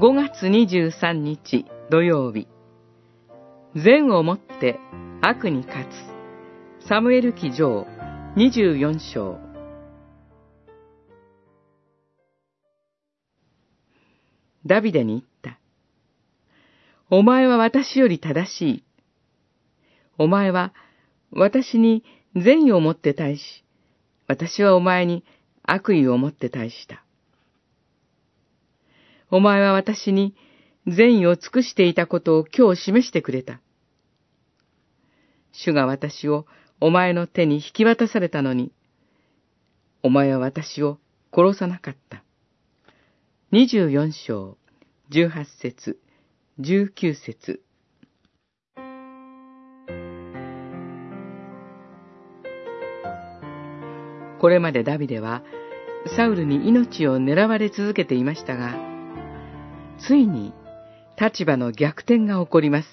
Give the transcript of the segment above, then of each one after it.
5月23日土曜日善をもって悪に勝つサムエル記上24章ダビデに言った。お前は私より正しい。お前は私に善意をもって対し、私はお前に悪意をもって対した。お前は私に善意を尽くしていたことを今日示してくれた。主が私をお前の手に引き渡されたのに、お前は私を殺さなかった。二十四章、十八節、十九節。これまでダビデは、サウルに命を狙われ続けていましたが、ついに立場の逆転が起こります。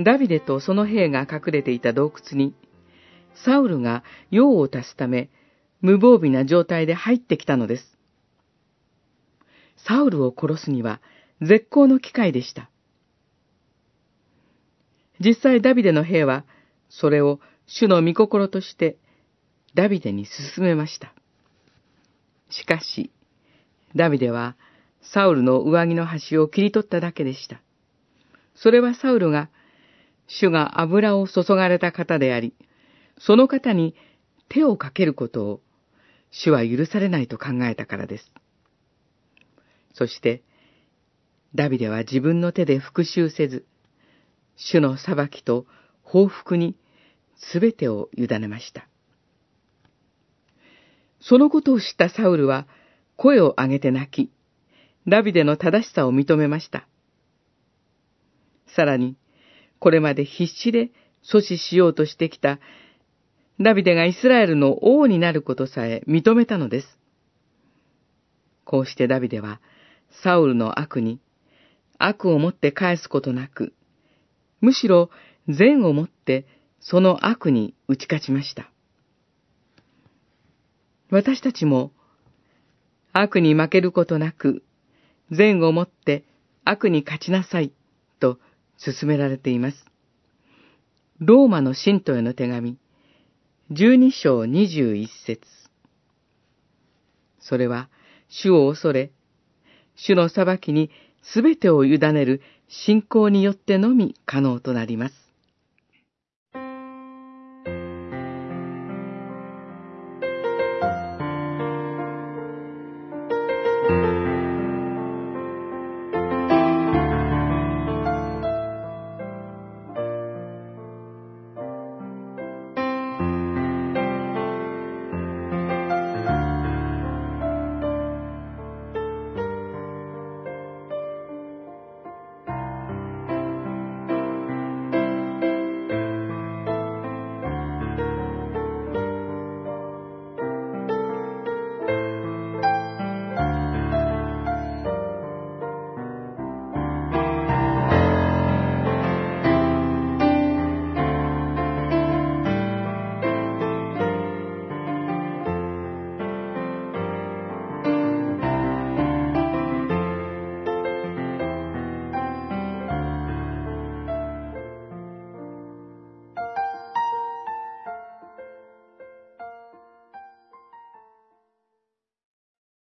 ダビデとその兵が隠れていた洞窟に、サウルが用を足すため、無防備な状態で入ってきたのです。サウルを殺すには絶好の機会でした。実際ダビデの兵は、それを主の御心としてダビデに進めました。しかし、ダビデはサウルの上着の端を切り取っただけでした。それはサウルが、主が油を注がれた方であり、その方に手をかけることを主は許されないと考えたからです。そして、ダビデは自分の手で復讐せず、主の裁きと報復にすべてを委ねました。そのことを知ったサウルは声を上げて泣き、ダビデの正しさを認めました。さらに、これまで必死で阻止しようとしてきたダビデがイスラエルの王になることさえ認めたのです。こうしてダビデはサウルの悪に悪をもって返すことなく、むしろ善をもってその悪に打ち勝ちました。私たちも悪に負けることなく善をもって悪に勝ちなさいと進められています。ローマの信徒への手紙、12章21節それは、主を恐れ、主の裁きにすべてを委ねる信仰によってのみ可能となります。